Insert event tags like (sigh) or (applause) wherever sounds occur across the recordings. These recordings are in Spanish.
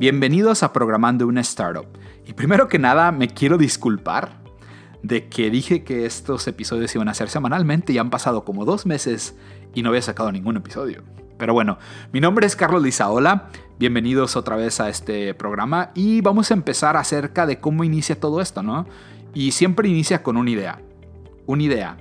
Bienvenidos a Programando una Startup. Y primero que nada me quiero disculpar de que dije que estos episodios iban a ser semanalmente y han pasado como dos meses y no había sacado ningún episodio. Pero bueno, mi nombre es Carlos Lizaola, bienvenidos otra vez a este programa y vamos a empezar acerca de cómo inicia todo esto, ¿no? Y siempre inicia con una idea. Una idea.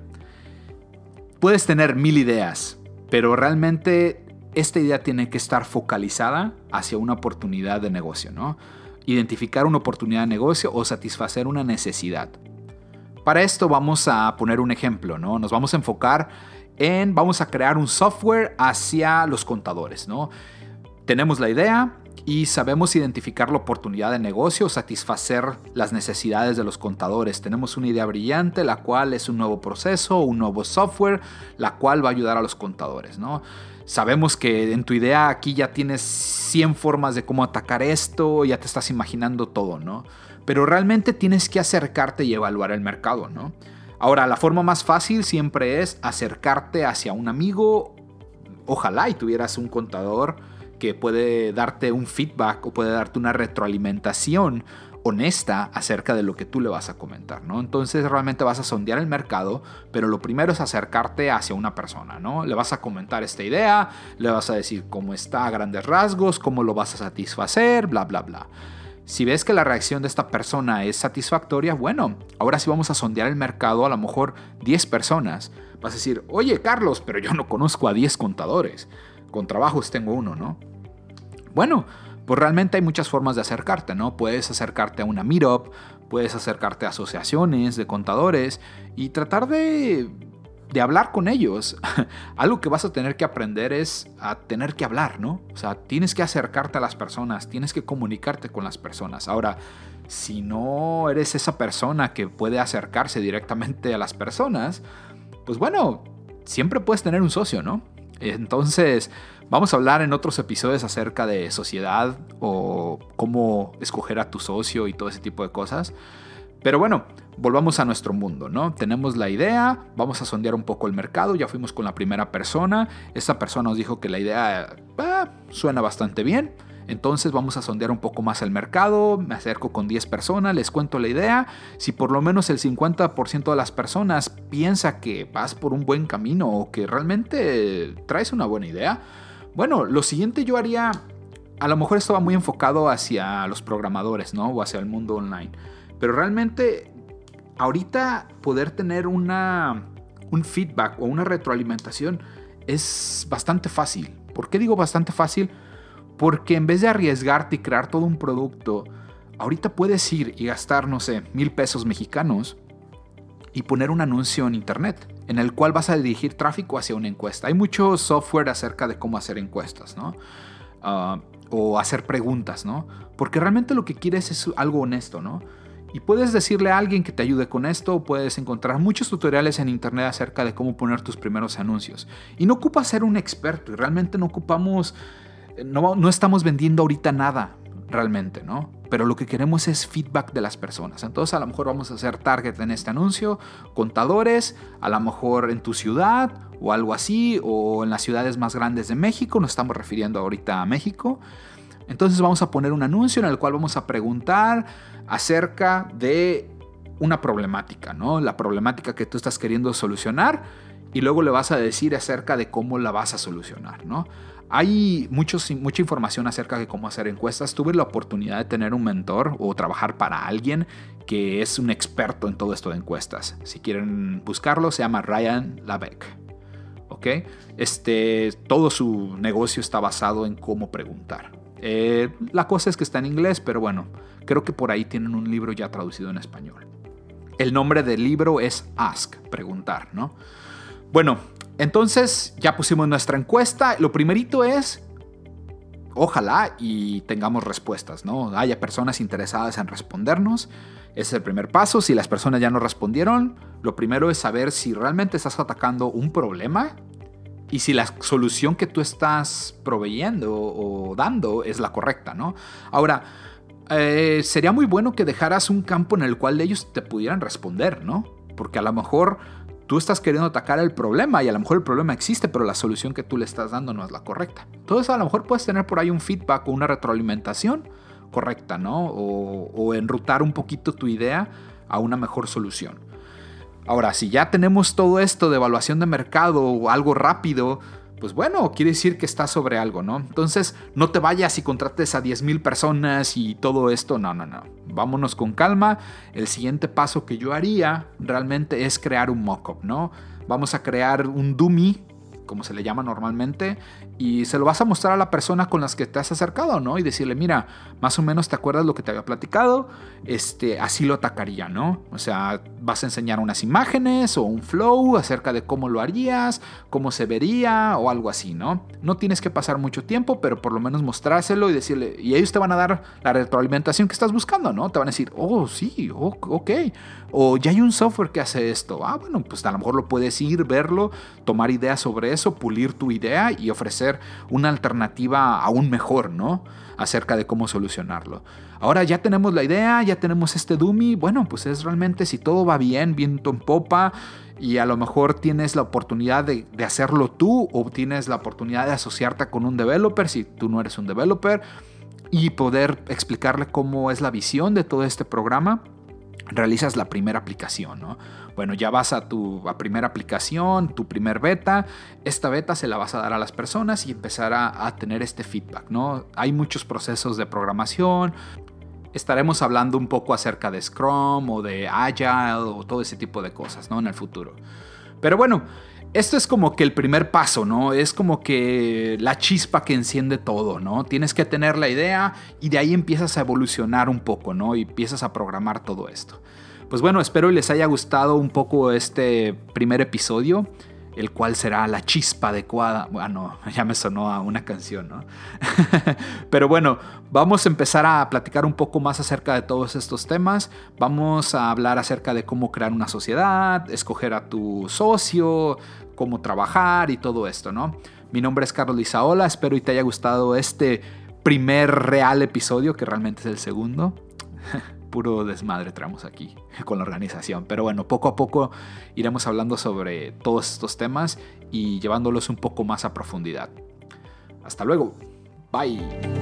Puedes tener mil ideas, pero realmente esta idea tiene que estar focalizada hacia una oportunidad de negocio, ¿no? Identificar una oportunidad de negocio o satisfacer una necesidad. Para esto vamos a poner un ejemplo, ¿no? Nos vamos a enfocar en, vamos a crear un software hacia los contadores, ¿no? Tenemos la idea, y sabemos identificar la oportunidad de negocio o satisfacer las necesidades de los contadores. Tenemos una idea brillante, la cual es un nuevo proceso, un nuevo software, la cual va a ayudar a los contadores, ¿no? Sabemos que en tu idea aquí ya tienes 100 formas de cómo atacar esto, ya te estás imaginando todo, ¿no? Pero realmente tienes que acercarte y evaluar el mercado, ¿no? Ahora, la forma más fácil siempre es acercarte hacia un amigo. Ojalá y tuvieras un contador que puede darte un feedback o puede darte una retroalimentación honesta acerca de lo que tú le vas a comentar, ¿no? Entonces realmente vas a sondear el mercado, pero lo primero es acercarte hacia una persona, ¿no? Le vas a comentar esta idea, le vas a decir cómo está a grandes rasgos, cómo lo vas a satisfacer, bla, bla, bla. Si ves que la reacción de esta persona es satisfactoria, bueno, ahora sí vamos a sondear el mercado, a lo mejor 10 personas. Vas a decir, oye Carlos, pero yo no conozco a 10 contadores. Con trabajos tengo uno, ¿no? Bueno, pues realmente hay muchas formas de acercarte, ¿no? Puedes acercarte a una meetup, puedes acercarte a asociaciones de contadores y tratar de, de hablar con ellos. (laughs) Algo que vas a tener que aprender es a tener que hablar, ¿no? O sea, tienes que acercarte a las personas, tienes que comunicarte con las personas. Ahora, si no eres esa persona que puede acercarse directamente a las personas, pues bueno, siempre puedes tener un socio, ¿no? Entonces, vamos a hablar en otros episodios acerca de sociedad o cómo escoger a tu socio y todo ese tipo de cosas. Pero bueno, volvamos a nuestro mundo, ¿no? Tenemos la idea, vamos a sondear un poco el mercado, ya fuimos con la primera persona, esta persona nos dijo que la idea ah, suena bastante bien, entonces vamos a sondear un poco más el mercado, me acerco con 10 personas, les cuento la idea. Si por lo menos el 50% de las personas piensa que vas por un buen camino o que realmente traes una buena idea, bueno, lo siguiente yo haría, a lo mejor esto va muy enfocado hacia los programadores, ¿no? O hacia el mundo online. Pero realmente ahorita poder tener una, un feedback o una retroalimentación es bastante fácil. ¿Por qué digo bastante fácil? Porque en vez de arriesgarte y crear todo un producto, ahorita puedes ir y gastar, no sé, mil pesos mexicanos y poner un anuncio en internet en el cual vas a dirigir tráfico hacia una encuesta. Hay mucho software acerca de cómo hacer encuestas, ¿no? Ah, o hacer preguntas, ¿no? Porque realmente lo que quieres es algo honesto, ¿no? Y puedes decirle a alguien que te ayude con esto, puedes encontrar muchos tutoriales en internet acerca de cómo poner tus primeros anuncios. Y no ocupa ser un experto, y realmente no ocupamos no, estamos vendiendo ahorita nada realmente, ¿no? Pero lo que queremos es feedback de las personas. Entonces a lo mejor vamos a hacer target en este anuncio, contadores, a lo mejor en tu ciudad o algo así, o en las ciudades más grandes de México, nos estamos refiriendo ahorita a México. Entonces vamos a poner un anuncio en el cual vamos a preguntar acerca de una problemática, ¿no? La problemática que tú estás queriendo solucionar y luego le vas a decir acerca de cómo la vas a solucionar, ¿no? Hay mucha información acerca de cómo hacer encuestas. Tuve la oportunidad de tener un mentor o trabajar para alguien que es un experto en todo esto de encuestas. Si quieren buscarlo, se llama Ryan Labeck. ¿Ok? Este, todo su negocio está basado en cómo preguntar. Eh, la cosa es que está en inglés, pero bueno, creo que por ahí tienen un libro ya traducido en español. El nombre del libro es Ask, preguntar, ¿no? Bueno, entonces ya pusimos nuestra encuesta. Lo primerito es, ojalá y tengamos respuestas, ¿no? Haya personas interesadas en respondernos. Ese es el primer paso. Si las personas ya no respondieron, lo primero es saber si realmente estás atacando un problema y si la solución que tú estás proveyendo o dando es la correcta, ¿no? Ahora, eh, sería muy bueno que dejaras un campo en el cual ellos te pudieran responder, ¿no? Porque a lo mejor Tú estás queriendo atacar el problema y a lo mejor el problema existe, pero la solución que tú le estás dando no es la correcta. Entonces a lo mejor puedes tener por ahí un feedback o una retroalimentación correcta, ¿no? O, o enrutar un poquito tu idea a una mejor solución. Ahora, si ya tenemos todo esto de evaluación de mercado o algo rápido, pues bueno, quiere decir que está sobre algo, ¿no? Entonces, no te vayas y contrates a 10.000 personas y todo esto, no, no, no. Vámonos con calma. El siguiente paso que yo haría realmente es crear un mockup, ¿no? Vamos a crear un dummy como se le llama normalmente, y se lo vas a mostrar a la persona con las que te has acercado, ¿no? Y decirle, mira, más o menos te acuerdas lo que te había platicado, este, así lo atacaría, ¿no? O sea, vas a enseñar unas imágenes o un flow acerca de cómo lo harías, cómo se vería o algo así, ¿no? No tienes que pasar mucho tiempo, pero por lo menos mostrárselo y decirle, y ellos te van a dar la retroalimentación que estás buscando, ¿no? Te van a decir, oh, sí, oh, ok, o ya hay un software que hace esto, ah, bueno, pues a lo mejor lo puedes ir, verlo, tomar ideas sobre eso, pulir tu idea y ofrecer una alternativa aún mejor, ¿no? Acerca de cómo solucionarlo. Ahora ya tenemos la idea, ya tenemos este dummy, bueno, pues es realmente si todo va bien, viento en popa, y a lo mejor tienes la oportunidad de, de, hacerlo tú o tienes la oportunidad de asociarte con un developer si tú no eres un developer y poder explicarle cómo es la visión de todo este programa, realizas la primera aplicación, ¿no? Bueno, ya vas a tu primera aplicación, tu primer beta. Esta beta se la vas a dar a las personas y empezar a, tener este feedback, ¿no? Hay muchos procesos de programación. Estaremos hablando un poco acerca de Scrum o de Agile o todo ese tipo de cosas, ¿no? En el futuro. Pero bueno, esto es como que el primer paso, ¿no? Es como que la chispa que enciende todo, ¿no? Tienes que tener la idea y de ahí empiezas a evolucionar un poco, ¿no? Y empiezas a programar todo esto. Pues bueno, espero les haya gustado un poco este primer episodio, el cual será la chispa adecuada. Bueno, (laughs) ya me sonó a una canción, ¿no? (laughs) Pero bueno, vamos a empezar a platicar un poco más acerca de todos estos temas. Vamos a hablar acerca de cómo crear una sociedad, escoger a tu socio, cómo trabajar y todo esto, ¿no? Mi nombre es Carlos Lizaola, espero y te haya gustado este primer real episodio, que realmente es el segundo. (laughs) puro desmadre traemos aquí (laughs) con la organización. Pero bueno, poco a poco iremos hablando sobre todos estos temas y llevándolos un poco más a profundidad. Hasta luego. Bye.